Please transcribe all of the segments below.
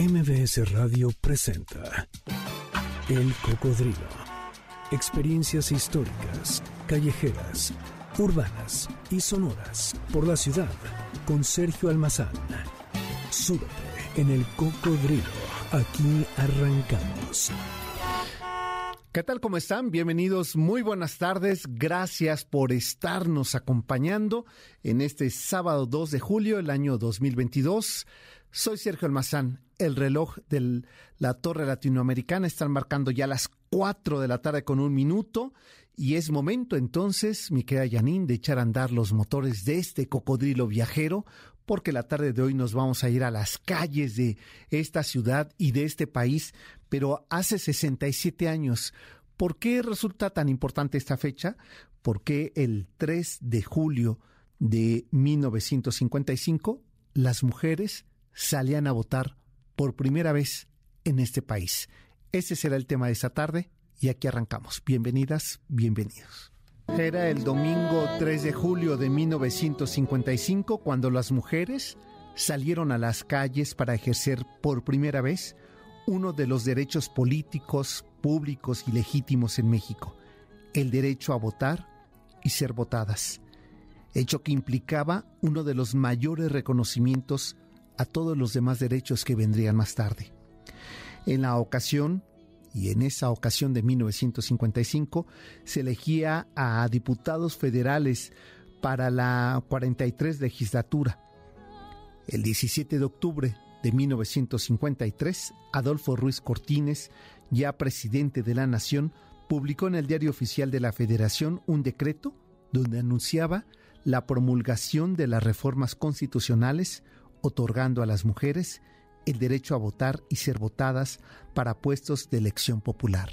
MBS Radio presenta El Cocodrilo. Experiencias históricas, callejeras, urbanas y sonoras por la ciudad con Sergio Almazán. Súbete en El Cocodrilo. Aquí arrancamos. ¿Qué tal? ¿Cómo están? Bienvenidos, muy buenas tardes. Gracias por estarnos acompañando en este sábado 2 de julio del año 2022. Soy Sergio Almazán. El reloj de la Torre Latinoamericana están marcando ya las 4 de la tarde con un minuto y es momento entonces, mi querida Yanin, de echar a andar los motores de este cocodrilo viajero porque la tarde de hoy nos vamos a ir a las calles de esta ciudad y de este país, pero hace 67 años. ¿Por qué resulta tan importante esta fecha? Porque el 3 de julio de 1955 las mujeres salían a votar por primera vez en este país. Ese será el tema de esta tarde y aquí arrancamos. Bienvenidas, bienvenidos. Era el domingo 3 de julio de 1955 cuando las mujeres salieron a las calles para ejercer por primera vez uno de los derechos políticos, públicos y legítimos en México, el derecho a votar y ser votadas, hecho que implicaba uno de los mayores reconocimientos a todos los demás derechos que vendrían más tarde. En la ocasión, y en esa ocasión de 1955, se elegía a diputados federales para la 43 legislatura. El 17 de octubre de 1953, Adolfo Ruiz Cortines, ya presidente de la Nación, publicó en el Diario Oficial de la Federación un decreto donde anunciaba la promulgación de las reformas constitucionales otorgando a las mujeres el derecho a votar y ser votadas para puestos de elección popular.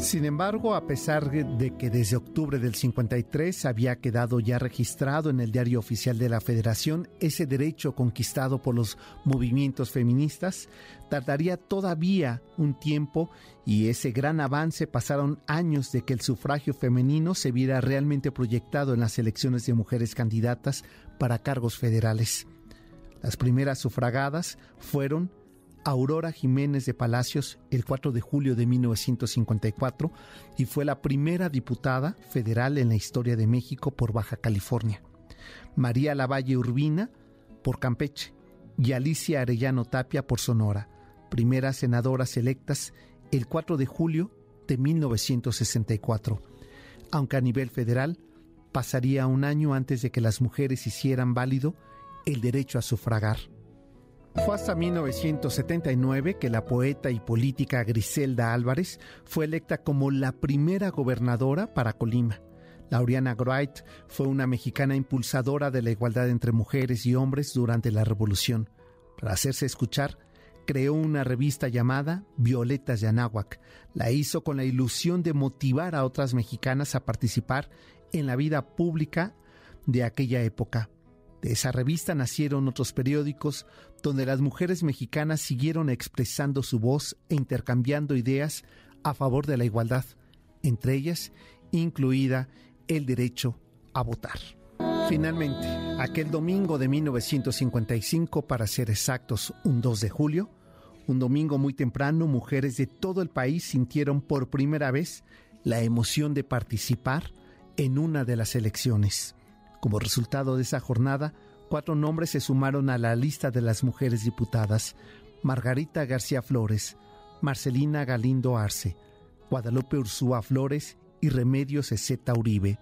Sin embargo, a pesar de que desde octubre del 53 había quedado ya registrado en el diario oficial de la Federación ese derecho conquistado por los movimientos feministas, tardaría todavía un tiempo y ese gran avance pasaron años de que el sufragio femenino se viera realmente proyectado en las elecciones de mujeres candidatas para cargos federales. Las primeras sufragadas fueron Aurora Jiménez de Palacios el 4 de julio de 1954 y fue la primera diputada federal en la historia de México por Baja California. María Lavalle Urbina por Campeche y Alicia Arellano Tapia por Sonora, primeras senadoras electas el 4 de julio de 1964. Aunque a nivel federal pasaría un año antes de que las mujeres hicieran válido el derecho a sufragar. Fue hasta 1979 que la poeta y política Griselda Álvarez fue electa como la primera gobernadora para Colima. Lauriana Wright fue una mexicana impulsadora de la igualdad entre mujeres y hombres durante la Revolución. Para hacerse escuchar, creó una revista llamada Violetas de Anáhuac. La hizo con la ilusión de motivar a otras mexicanas a participar en la vida pública de aquella época. De esa revista nacieron otros periódicos donde las mujeres mexicanas siguieron expresando su voz e intercambiando ideas a favor de la igualdad, entre ellas incluida el derecho a votar. Finalmente, aquel domingo de 1955, para ser exactos, un 2 de julio, un domingo muy temprano, mujeres de todo el país sintieron por primera vez la emoción de participar en una de las elecciones. Como resultado de esa jornada, cuatro nombres se sumaron a la lista de las mujeres diputadas. Margarita García Flores, Marcelina Galindo Arce, Guadalupe Ursúa Flores y Remedios Ezeta Uribe.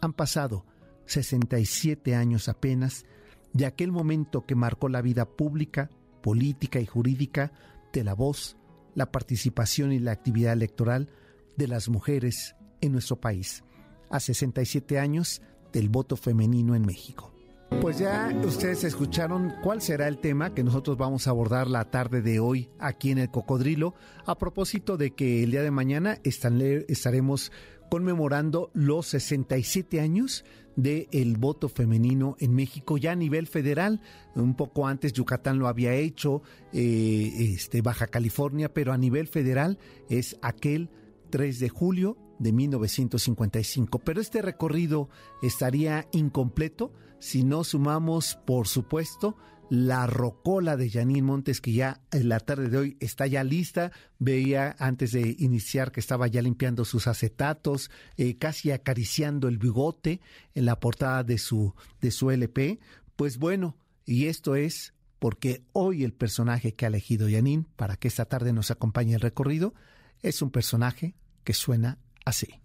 Han pasado 67 años apenas de aquel momento que marcó la vida pública, política y jurídica de la voz, la participación y la actividad electoral de las mujeres en nuestro país. A 67 años del voto femenino en México. Pues ya ustedes escucharon cuál será el tema que nosotros vamos a abordar la tarde de hoy aquí en el Cocodrilo, a propósito de que el día de mañana estaremos conmemorando los 67 años del voto femenino en México ya a nivel federal. Un poco antes Yucatán lo había hecho, eh, este, Baja California, pero a nivel federal es aquel 3 de julio de 1955. Pero este recorrido estaría incompleto si no sumamos, por supuesto, la rocola de Janine Montes, que ya en la tarde de hoy está ya lista. Veía antes de iniciar que estaba ya limpiando sus acetatos, eh, casi acariciando el bigote en la portada de su, de su LP. Pues bueno, y esto es porque hoy el personaje que ha elegido Janine para que esta tarde nos acompañe el recorrido es un personaje que suena así.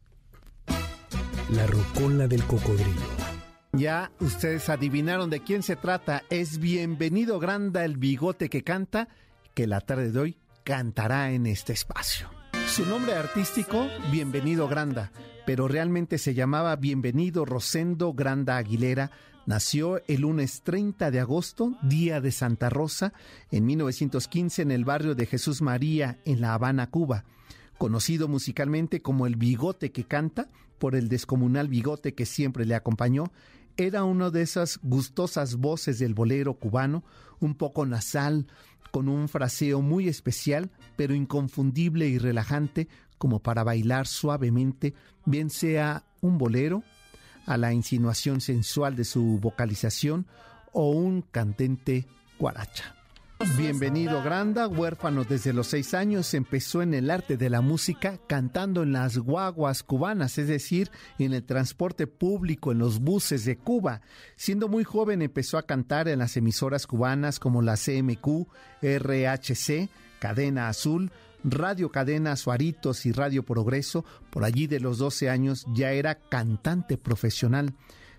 La rocola del cocodrilo. Ya ustedes adivinaron de quién se trata. Es Bienvenido Granda el bigote que canta, que la tarde de hoy cantará en este espacio. Su nombre artístico, Bienvenido Granda, pero realmente se llamaba Bienvenido Rosendo Granda Aguilera. Nació el lunes 30 de agosto, día de Santa Rosa, en 1915 en el barrio de Jesús María, en La Habana, Cuba. Conocido musicalmente como el bigote que canta, por el descomunal bigote que siempre le acompañó, era una de esas gustosas voces del bolero cubano, un poco nasal, con un fraseo muy especial, pero inconfundible y relajante, como para bailar suavemente, bien sea un bolero, a la insinuación sensual de su vocalización, o un cantente guaracha. Bienvenido Granda, huérfano desde los seis años, empezó en el arte de la música cantando en las guaguas cubanas, es decir, en el transporte público, en los buses de Cuba. Siendo muy joven empezó a cantar en las emisoras cubanas como la CMQ, RHC, Cadena Azul, Radio Cadena Suaritos y Radio Progreso. Por allí de los 12 años ya era cantante profesional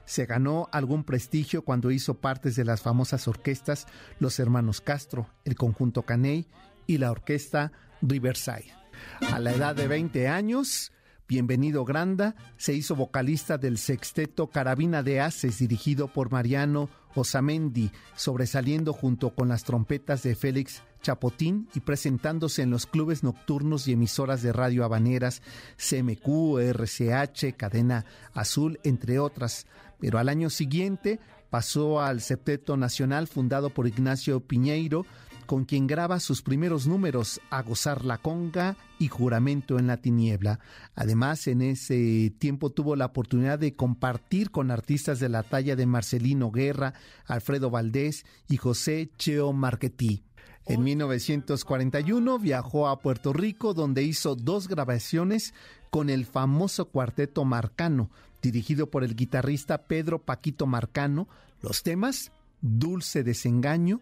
se ganó algún prestigio cuando hizo partes de las famosas orquestas Los Hermanos Castro, el Conjunto Caney y la Orquesta Riverside. A la edad de 20 años, Bienvenido Granda se hizo vocalista del sexteto Carabina de Haces dirigido por Mariano Osamendi, sobresaliendo junto con las trompetas de Félix Chapotín y presentándose en los clubes nocturnos y emisoras de radio habaneras CMQ, RCH, Cadena Azul, entre otras pero al año siguiente pasó al Septeto Nacional fundado por Ignacio Piñeiro, con quien graba sus primeros números, A gozar la conga y Juramento en la tiniebla. Además, en ese tiempo tuvo la oportunidad de compartir con artistas de la talla de Marcelino Guerra, Alfredo Valdés y José Cheo Marquetí. En 1941 viajó a Puerto Rico donde hizo dos grabaciones con el famoso cuarteto Marcano, dirigido por el guitarrista Pedro Paquito Marcano, los temas Dulce Desengaño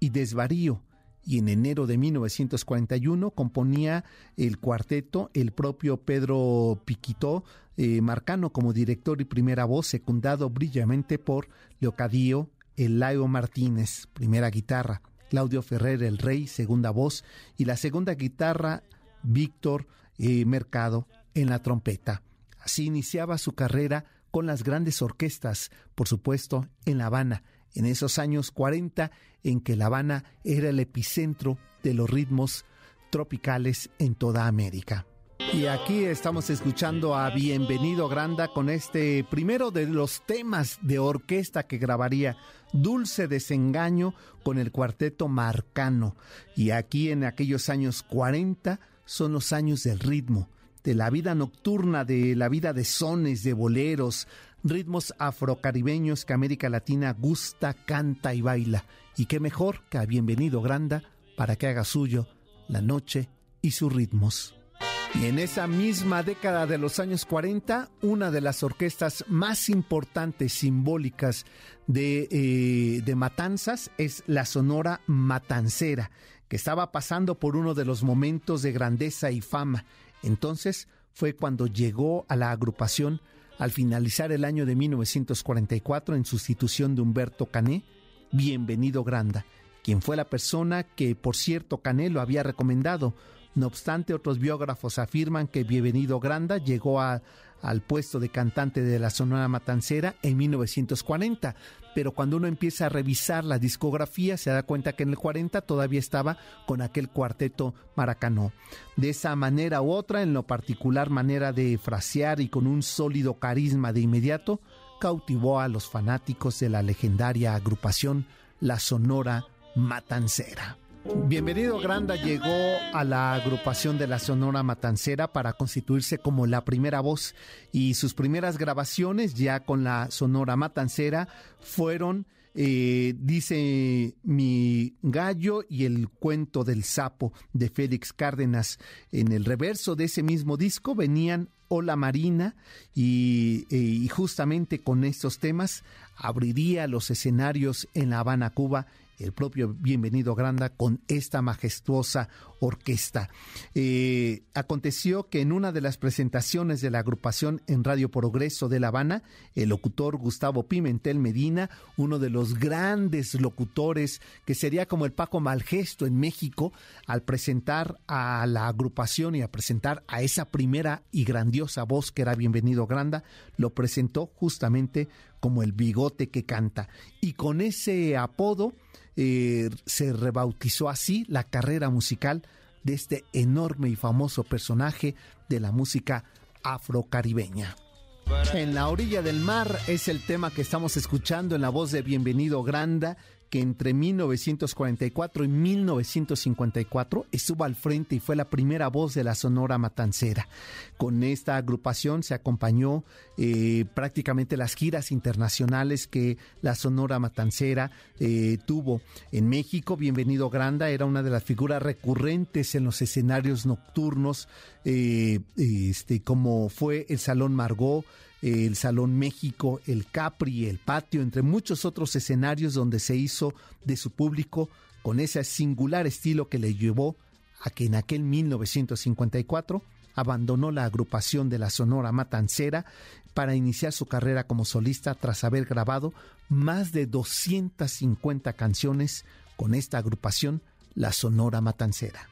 y Desvarío. Y en enero de 1941 componía el cuarteto el propio Pedro Piquito eh, Marcano como director y primera voz, secundado brillantemente por Leocadío Elaio Martínez, primera guitarra, Claudio Ferrer el Rey, segunda voz, y la segunda guitarra Víctor eh, Mercado en la trompeta. Así iniciaba su carrera con las grandes orquestas, por supuesto, en La Habana, en esos años 40 en que La Habana era el epicentro de los ritmos tropicales en toda América. Y aquí estamos escuchando a Bienvenido Granda con este primero de los temas de orquesta que grabaría Dulce Desengaño con el cuarteto Marcano. Y aquí en aquellos años 40 son los años del ritmo, de la vida nocturna, de la vida de sones, de boleros, ritmos afrocaribeños que América Latina gusta, canta y baila. Y qué mejor que a Bienvenido Granda para que haga suyo la noche y sus ritmos. En esa misma década de los años 40, una de las orquestas más importantes, simbólicas de, eh, de Matanzas es la Sonora Matancera, que estaba pasando por uno de los momentos de grandeza y fama. Entonces fue cuando llegó a la agrupación al finalizar el año de 1944 en sustitución de Humberto Cané, Bienvenido Granda, quien fue la persona que, por cierto, Cané lo había recomendado. No obstante, otros biógrafos afirman que Bienvenido Granda llegó a, al puesto de cantante de la Sonora Matancera en 1940, pero cuando uno empieza a revisar la discografía se da cuenta que en el 40 todavía estaba con aquel cuarteto maracanó. De esa manera u otra, en lo particular manera de frasear y con un sólido carisma de inmediato, cautivó a los fanáticos de la legendaria agrupación La Sonora Matancera. Bienvenido Granda llegó a la agrupación de la Sonora Matancera para constituirse como la primera voz y sus primeras grabaciones ya con la Sonora Matancera fueron eh, dice Mi gallo y el cuento del sapo de Félix Cárdenas. En el reverso de ese mismo disco venían Hola Marina y, y justamente con estos temas abriría los escenarios en La Habana, Cuba el propio Bienvenido Granda con esta majestuosa orquesta. Eh, aconteció que en una de las presentaciones de la agrupación en Radio Progreso de La Habana, el locutor Gustavo Pimentel Medina, uno de los grandes locutores que sería como el Paco Malgesto en México, al presentar a la agrupación y a presentar a esa primera y grandiosa voz que era Bienvenido Granda, lo presentó justamente como el bigote que canta. Y con ese apodo, eh, se rebautizó así la carrera musical de este enorme y famoso personaje de la música afrocaribeña. En la orilla del mar es el tema que estamos escuchando en la voz de Bienvenido Granda, que entre 1944 y 1954 estuvo al frente y fue la primera voz de la Sonora Matancera. Con esta agrupación se acompañó eh, prácticamente las giras internacionales que la Sonora Matancera eh, tuvo en México. Bienvenido Granda era una de las figuras recurrentes en los escenarios nocturnos, eh, este, como fue el Salón Margot el Salón México, el Capri, el Patio, entre muchos otros escenarios donde se hizo de su público con ese singular estilo que le llevó a que en aquel 1954 abandonó la agrupación de la Sonora Matancera para iniciar su carrera como solista tras haber grabado más de 250 canciones con esta agrupación, la Sonora Matancera.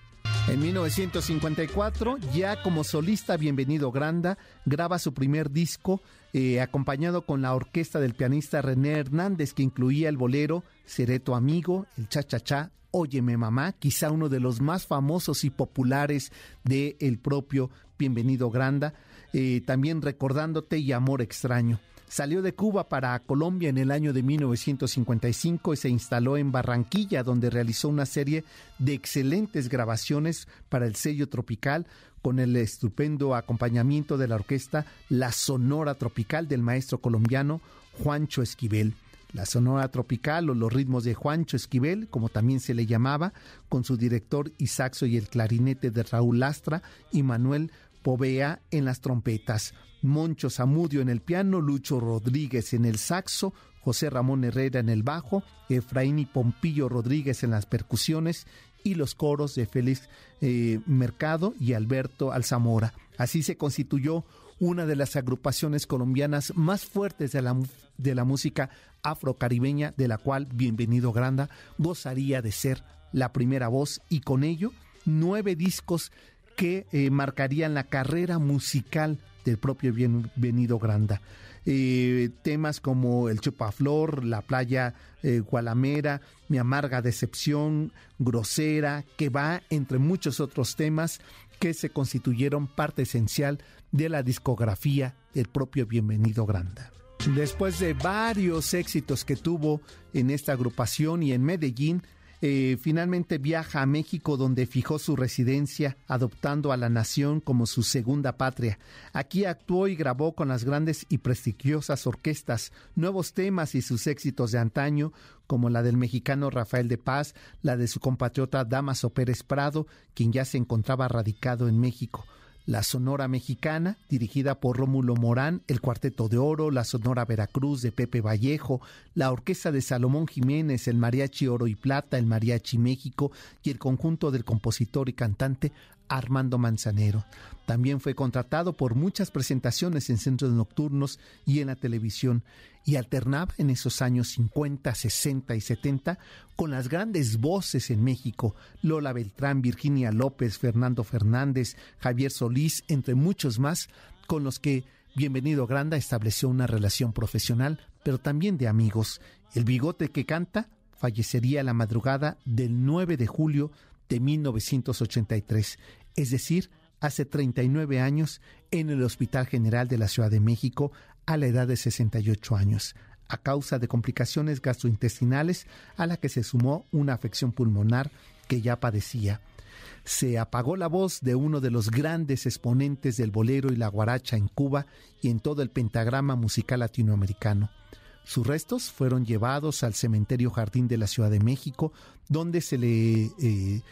En 1954, ya como solista Bienvenido Granda, graba su primer disco eh, acompañado con la orquesta del pianista René Hernández que incluía el bolero Seré tu amigo, el cha-cha-cha, Óyeme mamá, quizá uno de los más famosos y populares de el propio Bienvenido Granda, eh, también recordándote y Amor extraño. Salió de Cuba para Colombia en el año de 1955 y se instaló en Barranquilla, donde realizó una serie de excelentes grabaciones para el sello tropical con el estupendo acompañamiento de la orquesta La Sonora Tropical del maestro colombiano Juancho Esquivel. La Sonora Tropical o los ritmos de Juancho Esquivel, como también se le llamaba, con su director Isaxo y el clarinete de Raúl Lastra y Manuel Povea en las trompetas. Moncho Zamudio en el piano, Lucho Rodríguez en el saxo, José Ramón Herrera en el bajo, Efraín y Pompillo Rodríguez en las percusiones y los coros de Félix eh, Mercado y Alberto Alzamora. Así se constituyó una de las agrupaciones colombianas más fuertes de la, de la música afrocaribeña, de la cual Bienvenido Granda gozaría de ser la primera voz y con ello nueve discos que eh, marcarían la carrera musical del propio Bienvenido Granda. Eh, temas como El Chupaflor, La Playa eh, Gualamera, Mi Amarga Decepción, Grosera, que va entre muchos otros temas que se constituyeron parte esencial de la discografía del propio Bienvenido Granda. Después de varios éxitos que tuvo en esta agrupación y en Medellín, eh, finalmente viaja a México donde fijó su residencia, adoptando a la nación como su segunda patria. Aquí actuó y grabó con las grandes y prestigiosas orquestas nuevos temas y sus éxitos de antaño, como la del mexicano Rafael de Paz, la de su compatriota Damaso Pérez Prado, quien ya se encontraba radicado en México la Sonora Mexicana, dirigida por Rómulo Morán, el Cuarteto de Oro, la Sonora Veracruz de Pepe Vallejo, la Orquesta de Salomón Jiménez, el Mariachi Oro y Plata, el Mariachi México y el conjunto del compositor y cantante Armando Manzanero. También fue contratado por muchas presentaciones en centros nocturnos y en la televisión y alternaba en esos años 50, 60 y 70 con las grandes voces en México, Lola Beltrán, Virginia López, Fernando Fernández, Javier Solís, entre muchos más, con los que Bienvenido Granda estableció una relación profesional, pero también de amigos. El bigote que canta fallecería la madrugada del 9 de julio de 1983 es decir, hace 39 años en el Hospital General de la Ciudad de México a la edad de 68 años, a causa de complicaciones gastrointestinales a la que se sumó una afección pulmonar que ya padecía. Se apagó la voz de uno de los grandes exponentes del bolero y la guaracha en Cuba y en todo el pentagrama musical latinoamericano. Sus restos fueron llevados al cementerio Jardín de la Ciudad de México, donde se le eh,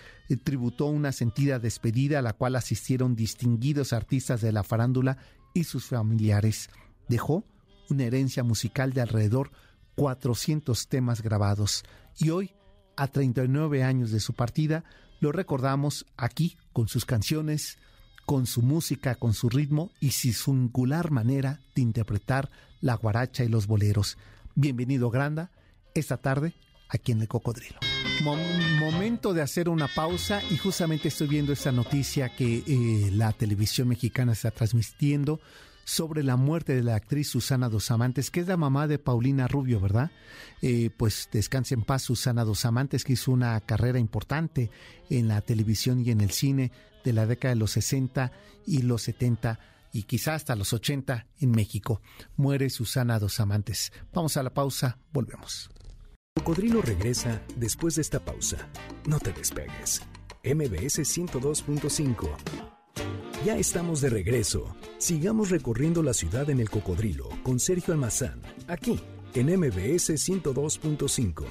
tributó una sentida despedida a la cual asistieron distinguidos artistas de la farándula y sus familiares. Dejó una herencia musical de alrededor 400 temas grabados y hoy, a 39 años de su partida, lo recordamos aquí con sus canciones, con su música, con su ritmo y su singular manera de interpretar la guaracha y los boleros. Bienvenido Granda, esta tarde aquí en el Cocodrilo. momento de hacer una pausa y justamente estoy viendo esta noticia que eh, la televisión mexicana está transmitiendo sobre la muerte de la actriz Susana Dos Amantes, que es la mamá de Paulina Rubio, ¿verdad? Eh, pues descanse en paz Susana Dos Amantes, que hizo una carrera importante en la televisión y en el cine de la década de los 60 y los 70 y quizá hasta los 80 en México. Muere Susana Dos Amantes. Vamos a la pausa, volvemos. Cocodrilo regresa después de esta pausa. No te despegues. MBS 102.5. Ya estamos de regreso. Sigamos recorriendo la ciudad en el Cocodrilo con Sergio Almazán, aquí en MBS 102.5.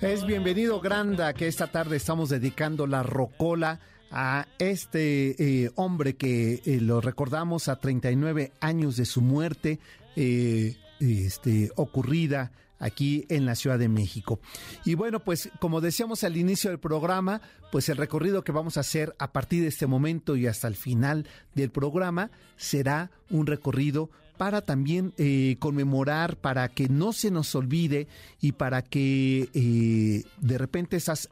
Es bienvenido Granda que esta tarde estamos dedicando la rocola a este eh, hombre que eh, lo recordamos a 39 años de su muerte eh, este, ocurrida aquí en la Ciudad de México. Y bueno, pues como decíamos al inicio del programa, pues el recorrido que vamos a hacer a partir de este momento y hasta el final del programa será un recorrido para también conmemorar, para que no se nos olvide y para que de repente esas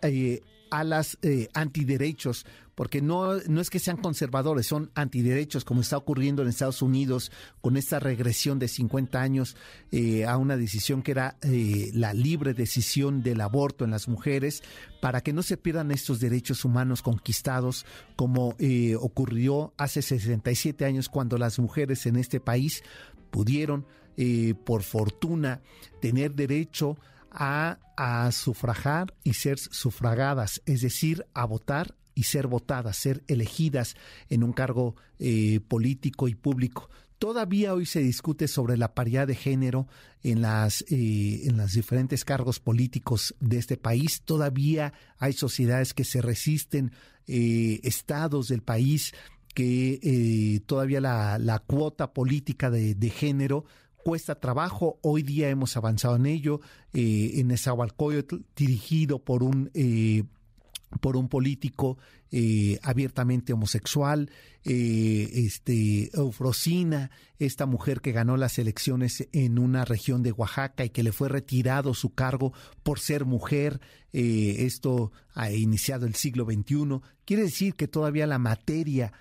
alas antiderechos porque no, no es que sean conservadores, son antiderechos, como está ocurriendo en Estados Unidos con esta regresión de 50 años eh, a una decisión que era eh, la libre decisión del aborto en las mujeres, para que no se pierdan estos derechos humanos conquistados, como eh, ocurrió hace 67 años cuando las mujeres en este país pudieron, por fortuna, tener derecho a, a, sufragar y ser sufragadas, es decir, a votar y ser votadas, ser elegidas en un cargo eh, político y público. Todavía hoy se discute sobre la paridad de género en las eh, en los diferentes cargos políticos de este país. Todavía hay sociedades que se resisten, eh, estados del país que todavía la, la, cuota política de, de, género cuesta trabajo. Hoy día hemos avanzado en ello. en Nezahualcóyotl, dirigido por un por un político eh, abiertamente homosexual, eh, este, Eufrosina, esta mujer que ganó las elecciones en una región de Oaxaca y que le fue retirado su cargo por ser mujer, eh, esto ha iniciado el siglo XXI, quiere decir que todavía la materia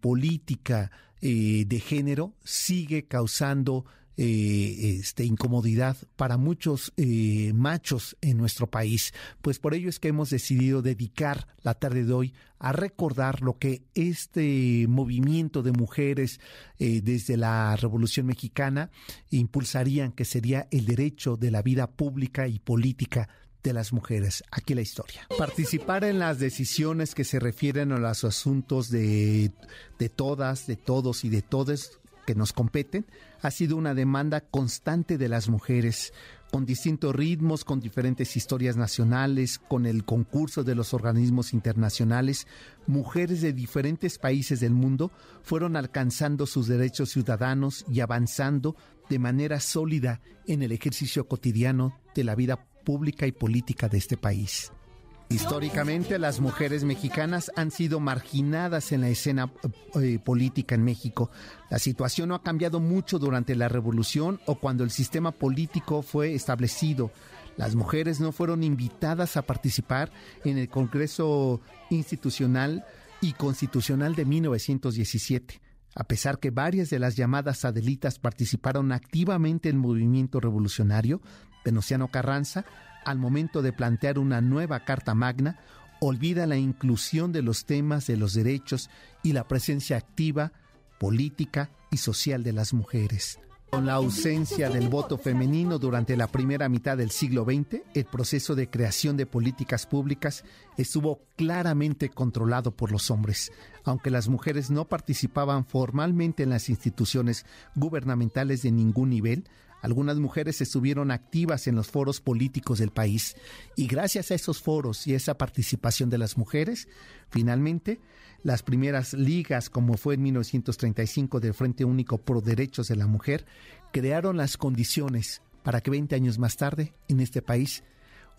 política de género sigue causando eh, este, incomodidad para muchos eh, machos en nuestro país. Pues por ello es que hemos decidido dedicar la tarde de hoy a recordar lo que este movimiento de mujeres eh, desde la Revolución Mexicana impulsarían, que sería el derecho de la vida pública y política de las mujeres. Aquí la historia. Participar en las decisiones que se refieren a los asuntos de, de todas, de todos y de todes que nos competen ha sido una demanda constante de las mujeres, con distintos ritmos, con diferentes historias nacionales, con el concurso de los organismos internacionales, mujeres de diferentes países del mundo fueron alcanzando sus derechos ciudadanos y avanzando de manera sólida en el ejercicio cotidiano de la vida pública y política de este país. Históricamente las mujeres mexicanas han sido marginadas en la escena eh, política en México. La situación no ha cambiado mucho durante la revolución o cuando el sistema político fue establecido. Las mujeres no fueron invitadas a participar en el Congreso Institucional y Constitucional de 1917. A pesar que varias de las llamadas adelitas participaron activamente en el movimiento revolucionario, Venustiano Carranza al momento de plantear una nueva Carta Magna, olvida la inclusión de los temas de los derechos y la presencia activa, política y social de las mujeres. Con la ausencia del voto femenino durante la primera mitad del siglo XX, el proceso de creación de políticas públicas estuvo claramente controlado por los hombres. Aunque las mujeres no participaban formalmente en las instituciones gubernamentales de ningún nivel, Algunas mujeres estuvieron activas en los foros políticos del país y gracias a esos foros y esa participación de las mujeres, finalmente las primeras ligas, como fue en 1935 del Frente Único Pro Derechos de la Mujer, crearon las condiciones para que 20 años más tarde en este país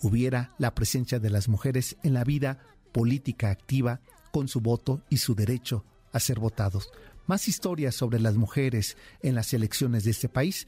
hubiera la presencia de las mujeres en la vida política activa con su voto y su derecho a ser votados. Más historias sobre las mujeres en las elecciones de este país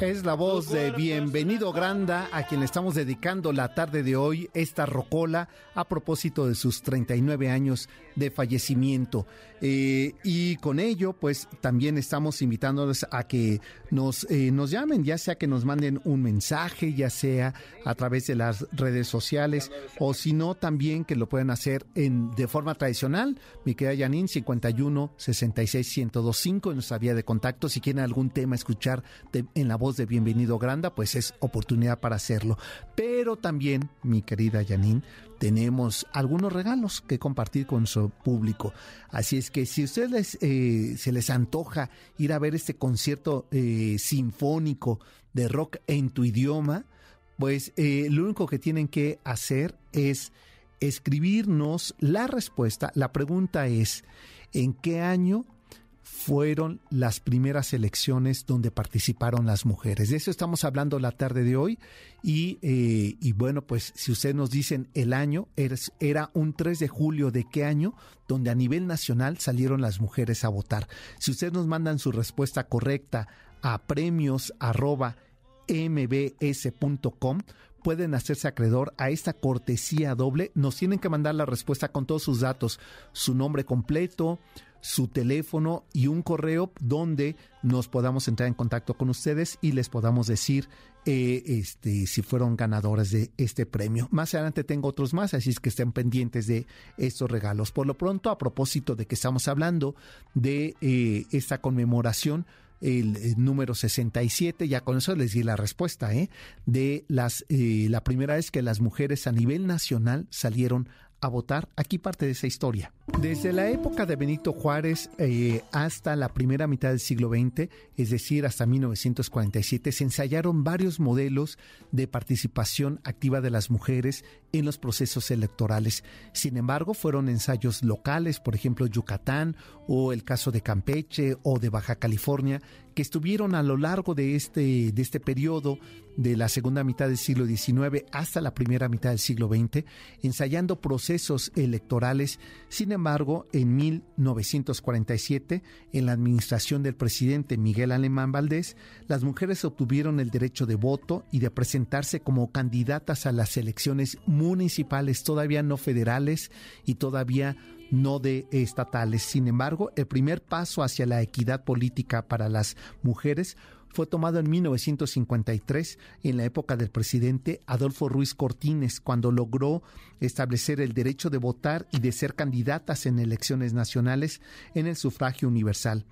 Es la voz de Bienvenido Granda, a quien le estamos dedicando la tarde de hoy esta rocola a propósito de sus 39 años de fallecimiento. Eh, y con ello, pues también estamos invitándoles a que nos, eh, nos llamen, ya sea que nos manden un mensaje, ya sea a través de las redes sociales, o si no, también que lo puedan hacer en, de forma tradicional. Mi querida Janine, 51 66 1025 en nuestra vía de contacto. Si quieren algún tema escuchar en la voz de Bienvenido Granda, pues es oportunidad para hacerlo. Pero también, mi querida Janine, tenemos algunos regalos que compartir con su público. Así es que si a ustedes eh, se les antoja ir a ver este concierto eh, sinfónico de rock en tu idioma, pues eh, lo único que tienen que hacer es escribirnos la respuesta. La pregunta es, ¿en qué año fueron las primeras elecciones donde participaron las mujeres. De eso estamos hablando la tarde de hoy y, eh, y bueno, pues si ustedes nos dicen el año, era, un 3 de julio de qué año, donde a nivel nacional salieron las mujeres a votar. Si ustedes nos mandan su respuesta correcta a premios mbs.com, pueden hacerse acreedor a esta cortesía doble. Nos tienen que mandar la respuesta con todos sus datos, su nombre completo, su teléfono y un correo donde nos podamos entrar en contacto con ustedes y les podamos decir eh, este, si fueron ganadores de este premio. Más adelante tengo otros más, así es que estén pendientes de estos regalos. Por lo pronto, a propósito de que estamos hablando de eh, esta conmemoración, el, número 67, ya con eso les di la respuesta, ¿eh? de las, eh, la primera vez que las mujeres a nivel nacional salieron a votar. Aquí parte de esa historia. Desde la época de Benito Juárez eh, hasta la primera mitad del siglo XX, es decir, hasta 1947, se ensayaron varios modelos de participación activa de las mujeres en los procesos electorales. Sin embargo, fueron ensayos locales, por ejemplo, Yucatán o el caso de Campeche o de Baja California, que estuvieron a lo largo de este, de este periodo de la segunda mitad del siglo XIX hasta la primera mitad del siglo XX, ensayando procesos electorales. Sin embargo, en 1947, en la administración del presidente Miguel Alemán Valdés, las mujeres obtuvieron el derecho de voto y de presentarse como candidatas a las elecciones municipales, todavía no federales y todavía no de estatales. Sin embargo, el primer paso hacia la equidad política para las mujeres fue tomado en 1953 en la época del presidente Adolfo Ruiz Cortines, cuando logró establecer el derecho de votar y de ser candidatas en elecciones nacionales en el sufragio universal.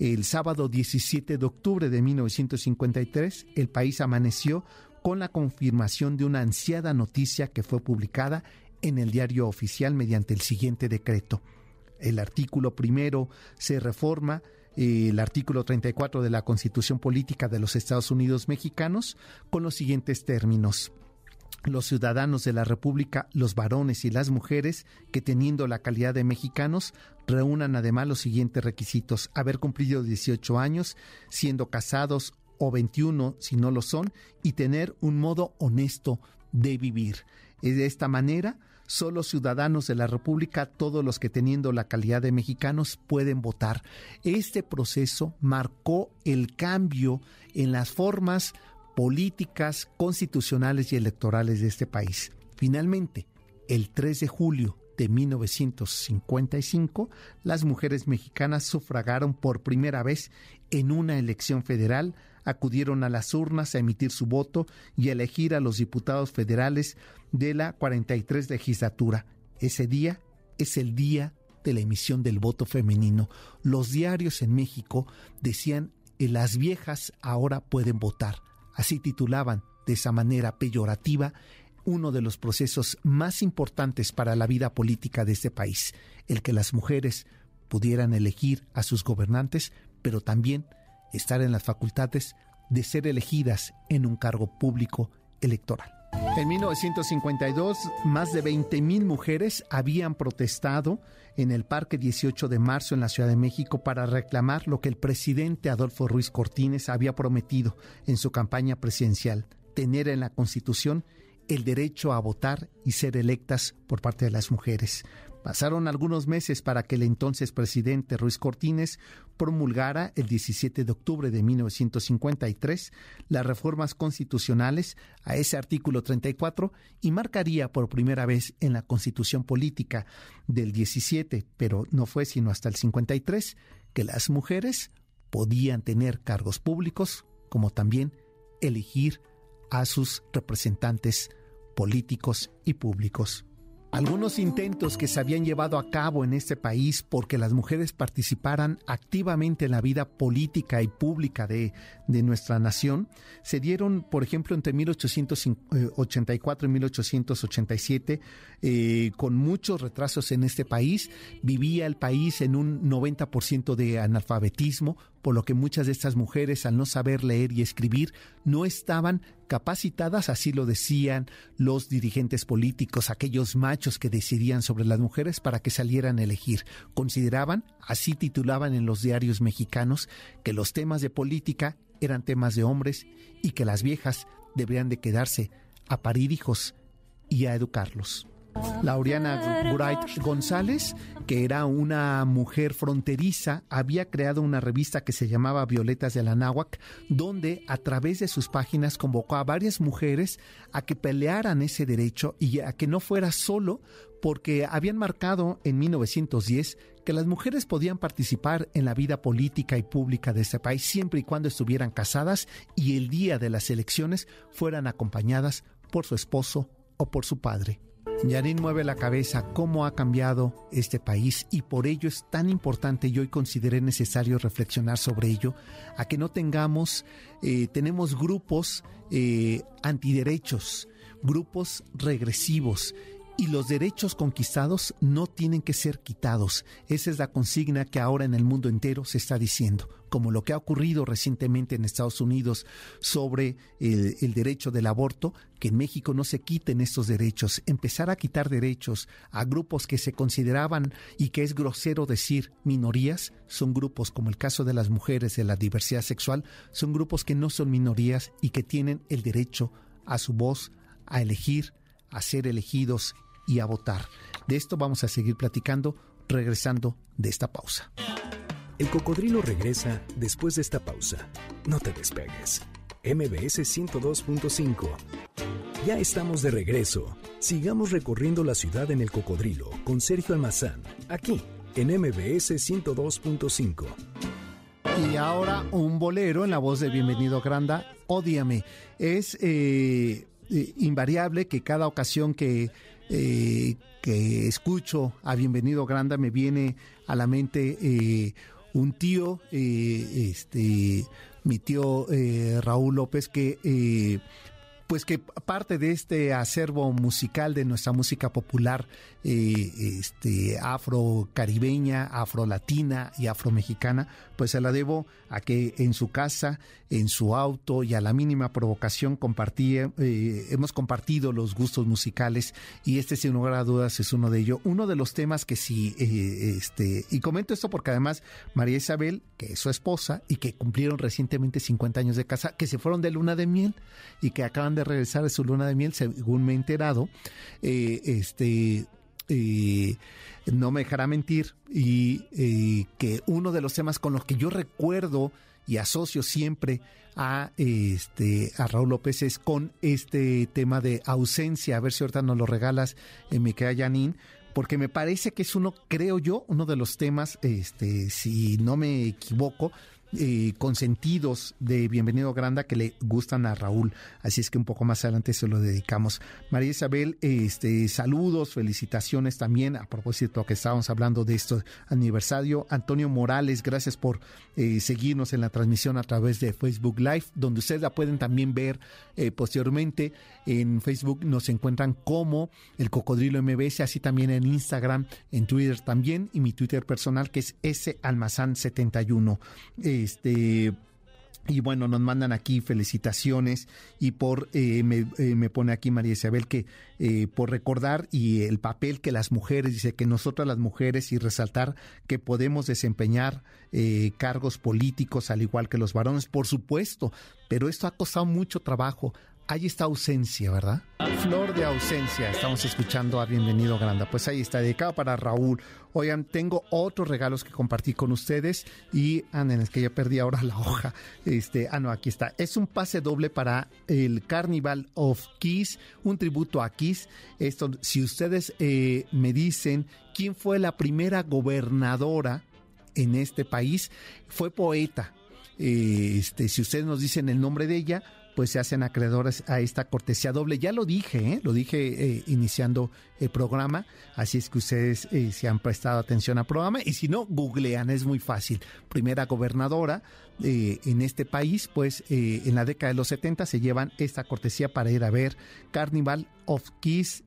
El sábado 17 de octubre de 1953, el país amaneció con la confirmación de una ansiada noticia que fue publicada en el diario oficial mediante el siguiente decreto. El artículo primero se reforma el artículo 34 de la Constitución Política de los Estados Unidos Mexicanos con los siguientes términos. Los ciudadanos de la República, los varones y las mujeres que teniendo la calidad de mexicanos reúnan además los siguientes requisitos. Haber cumplido 18 años, siendo casados o 21 si no lo son, y tener un modo honesto de vivir. De esta manera, solo ciudadanos de la República, todos los que teniendo la calidad de mexicanos pueden votar. Este proceso marcó el cambio en las formas políticas, constitucionales y electorales de este país. Finalmente, el 3 de julio de 1955, las mujeres mexicanas sufragaron por primera vez en una elección federal, acudieron a las urnas a emitir su voto y a elegir a los diputados federales de la 43 legislatura. Ese día es el Día de la emisión del voto femenino. Los diarios en México decían las viejas ahora pueden votar. Así titulaban de esa manera peyorativa uno de los procesos más importantes para la vida política de este país, el que las mujeres pudieran elegir a sus gobernantes, pero también estar en las facultades de ser elegidas en un cargo público electoral. En 1952, más de 20.000 mujeres habían protestado en el Parque 18 de marzo en la Ciudad de México para reclamar lo que el presidente Adolfo Ruiz Cortines había prometido en su campaña presidencial, tener en la Constitución el derecho a votar y ser electas por parte de las mujeres. Pasaron algunos meses para que el entonces presidente Ruiz Cortines promulgara el 17 de octubre de 1953 las reformas constitucionales a ese artículo 34 y marcaría por primera vez en la constitución política del 17, pero no fue sino hasta el 53, que las mujeres podían tener cargos públicos como también elegir a sus representantes políticos y públicos. Algunos intentos que se habían llevado a cabo en este país porque las mujeres participaran activamente en la vida política y pública de, nuestra nación se dieron, por ejemplo, entre 1884 y 1887, eh, con muchos retrasos en este país. Vivía el país en un 90% de analfabetismo, por lo que muchas de estas mujeres, al no saber leer y escribir, no estaban capacitadas, así lo decían los dirigentes políticos, aquellos machos que decidían sobre las mujeres para que salieran a elegir. Consideraban, así titulaban en los diarios mexicanos, que los temas de política eran temas de hombres y que las viejas deberían de quedarse a parir hijos y a educarlos. Lauriana Bright González, que era una mujer fronteriza, había creado una revista que se llamaba Violetas de la Náhuac, donde a través de sus páginas convocó a varias mujeres a que pelearan ese derecho y a que no fuera solo porque habían marcado en 1910 que las mujeres podían participar en la vida política y pública de este país siempre y cuando estuvieran casadas y el día de las elecciones fueran acompañadas por su esposo o por su padre. Yarin mueve la cabeza cómo ha cambiado este país y por ello es tan importante y hoy consideré necesario reflexionar sobre ello, a que no tengamos, eh, tenemos grupos eh, antiderechos, grupos regresivos y los derechos conquistados no tienen que ser quitados. Esa es la consigna que ahora en el mundo entero se está diciendo, como lo que ha ocurrido recientemente en Estados Unidos sobre el, derecho del aborto, que en México no se quiten estos derechos, empezar a quitar derechos a grupos que se consideraban y que es grosero decir minorías, son grupos como el caso de las mujeres de la diversidad sexual, son grupos que no son minorías y que tienen el derecho a su voz, a elegir, a ser elegidos y a votar. De esto vamos a seguir platicando regresando de esta pausa. El cocodrilo regresa después de esta pausa. No te despegues. MBS 102.5. Ya estamos de regreso. Sigamos recorriendo la ciudad en el cocodrilo con Sergio Almazán, aquí en MBS 102.5. Y ahora un bolero en la voz de Bienvenido Granda, Ódiame. Es eh, eh, invariable que cada ocasión que eh, que escucho a Bienvenido Granda me viene a la mente eh, un tío, eh, este, mi tío Raúl López, que pues que parte de este acervo musical de nuestra música popular eh, este, afro-caribeña, afro-latina y afro-mexicana, pues se la debo a que en su casa, en su auto y a la mínima provocación compartí, eh, hemos compartido los gustos musicales y este sin lugar a dudas es uno de ellos. Uno de los temas que sí, eh, este, y comento esto porque además María Isabel, que es su esposa y que cumplieron recientemente 50 años de casa, que se fueron de luna de miel y que acaban de regresar de su luna de miel, según me he enterado, este no me dejará mentir, y que uno de los temas con los que yo recuerdo y asocio siempre a este a Raúl López es con este tema de ausencia, a ver si ahorita nos lo regalas, en mi querida Janine, porque me parece que es uno, creo yo, uno de los temas, este, si no me equivoco, eh, consentidos de Bienvenido Granda que le gustan a Raúl. Así es que un poco más adelante se lo dedicamos. María Isabel, este, saludos, felicitaciones también a propósito que estábamos hablando de este aniversario. Antonio Morales, gracias por eh, seguirnos en la transmisión a través de Facebook Live, donde ustedes la pueden también ver eh, posteriormente. En Facebook nos encuentran como el Cocodrilo MBS, así también en Instagram, en Twitter también, y mi Twitter personal que es salmazán71. Este y bueno, nos mandan aquí felicitaciones y por, eh, eh, me, pone aquí María Isabel que eh, por recordar y el papel que las mujeres, dice que nosotras las mujeres y resaltar que podemos desempeñar cargos políticos al igual que los varones, por supuesto, pero esto ha costado mucho trabajo hay esta ausencia, ¿verdad? Flor de ausencia. Estamos escuchando a Bienvenido Granda. Pues ahí está, dedicado para Raúl. Oigan, tengo otros regalos que compartí con ustedes y, anden, es que ya perdí ahora la hoja. Este, ah, no, aquí está. Es un pase doble para el Carnival of Kiss, un tributo a Kiss. Esto, si ustedes eh, me dicen quién fue la primera gobernadora en este país, fue poeta. este, si ustedes nos dicen el nombre de ella, pues se hacen acreedores a esta cortesía doble. Ya lo dije, ¿eh? lo dije eh, iniciando el programa, así es que ustedes eh, se han prestado atención al programa y si no, googlean, es muy fácil. Primera gobernadora en este país, pues en la década de los 70 se llevan esta cortesía para ir a ver Carnival of Kiss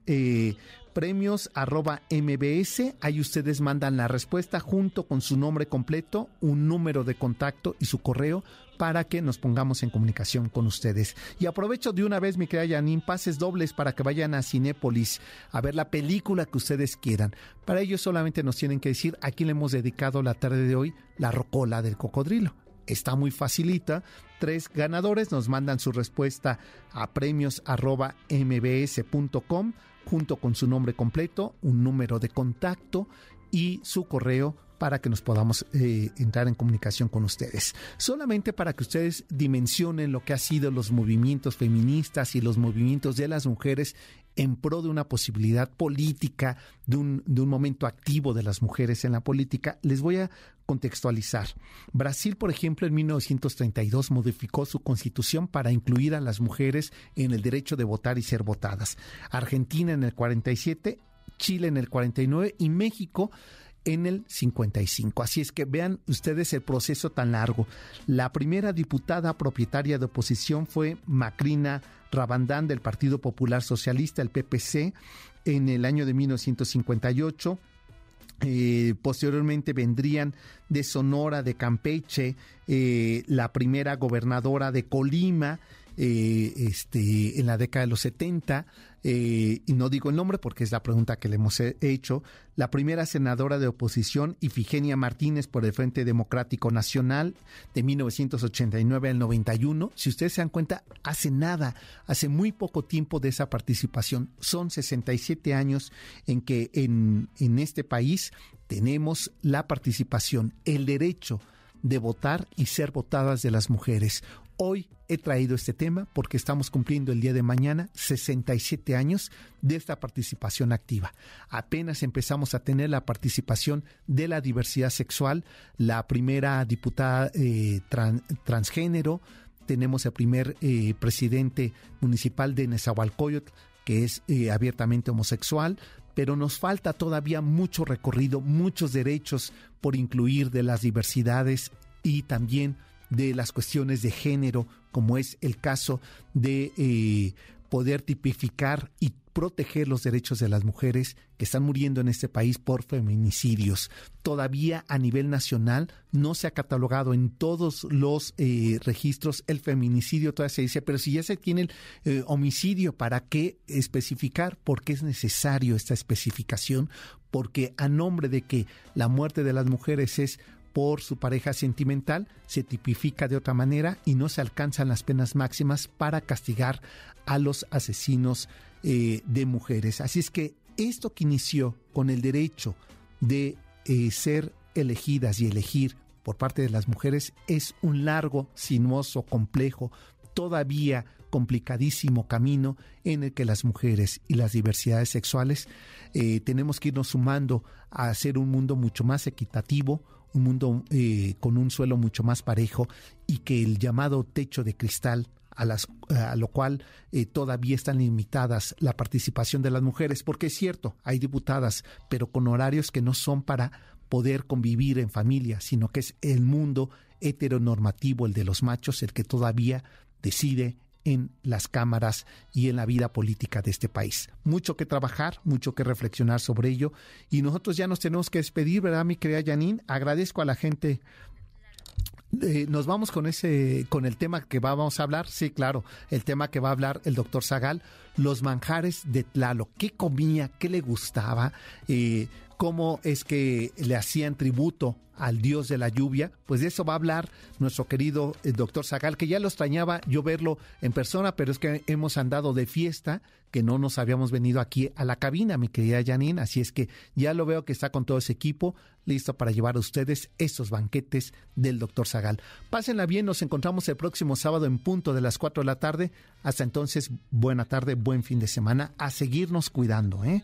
premios arroba mbs. Ahí ustedes mandan la respuesta junto con su nombre completo, un número de contacto y su correo para que nos pongamos en comunicación con ustedes. Y aprovecho de una vez, mi querida Janine, pases dobles para que vayan a Cinépolis a ver la película que ustedes quieran. Para ello solamente nos tienen que decir a quién le hemos dedicado la tarde de hoy la rocola del cocodrilo está muy facilita. Tres ganadores nos mandan su respuesta a premios mbs.com junto con su nombre completo, un número de contacto y su correo para que nos podamos eh, entrar en comunicación con ustedes. Solamente para que ustedes dimensionen lo que han sido los movimientos feministas y los movimientos de las mujeres en pro de una posibilidad política, de un, de un momento activo de las mujeres en la política, les voy a contextualizar. Brasil, por ejemplo, en 1932 modificó su constitución para incluir a las mujeres en el derecho de votar y ser votadas. Argentina en el 47, Chile en el 49 y México en el 55. Así es que vean ustedes el proceso tan largo. La primera diputada propietaria de oposición fue Macrina Rabandán del Partido Popular Socialista, el PPC, en el año de 1958. Eh, posteriormente vendrían de Sonora, de Campeche, eh, la primera gobernadora de Colima, eh, este, en la década de los 70, eh, y no digo el nombre porque es la pregunta que le hemos hecho, la primera senadora de oposición, Ifigenia Martínez, por el Frente Democrático Nacional, de 1989 al 91. Si ustedes se dan cuenta, hace nada, hace muy poco tiempo de esa participación. Son 67 años en que en, en este país tenemos la participación, el derecho de votar y ser votadas de las mujeres. Hoy he traído este tema porque estamos cumpliendo el día de mañana 67 años de esta participación activa. Apenas empezamos a tener la participación de la diversidad sexual, la primera diputada eh, transgénero, tenemos el primer eh, presidente municipal de Nezahualcóyotl que es eh, abiertamente homosexual, pero nos falta todavía mucho recorrido, muchos derechos por incluir de las diversidades y también de las cuestiones de género, como es el caso de eh, poder tipificar y proteger los derechos de las mujeres que están muriendo en este país por feminicidios. Todavía a nivel nacional no se ha catalogado en todos los eh, registros el feminicidio, todavía se dice, pero si ya se tiene el eh, homicidio, ¿para qué especificar? ¿Por qué es necesario esta especificación? Porque a nombre de que la muerte de las mujeres es por su pareja sentimental se tipifica de otra manera y no se alcanzan las penas máximas para castigar a los asesinos eh, de mujeres. Así es que esto que inició con el derecho de eh, ser elegidas y elegir por parte de las mujeres es un largo, sinuoso, complejo todavía complicadísimo camino en el que las mujeres y las diversidades sexuales eh, tenemos que irnos sumando a hacer un mundo mucho más equitativo, un mundo eh, con un suelo mucho más parejo y que el llamado techo de cristal a, las, a lo cual eh, todavía están limitadas la participación de las mujeres, porque es cierto, hay diputadas, pero con horarios que no son para poder convivir en familia, sino que es el mundo heteronormativo, el de los machos, el que todavía decide en las cámaras y en la vida política de este país. Mucho que trabajar, mucho que reflexionar sobre ello y nosotros ya nos tenemos que despedir, ¿verdad, mi querida Janine? Agradezco a la gente eh, nos vamos con ese, con el tema que vamos a hablar. Sí, claro, el tema que va a hablar el doctor Zagal, los manjares de Tlalo. ¿Qué comía? ¿Qué le gustaba? Eh, ¿Cómo es que le hacían tributo al dios de la lluvia, pues de eso va a hablar nuestro querido eh, doctor Zagal, que ya lo extrañaba yo verlo en persona, pero es que hemos andado de fiesta, que no nos habíamos venido aquí a la cabina, mi querida Janine, así es que ya lo veo que está con todo ese equipo, listo para llevar a ustedes estos banquetes del doctor Zagal. Pásenla bien, nos encontramos el próximo sábado en punto de las 4 de la tarde. Hasta entonces, buena tarde, buen fin de semana, a seguirnos cuidando, ¿eh?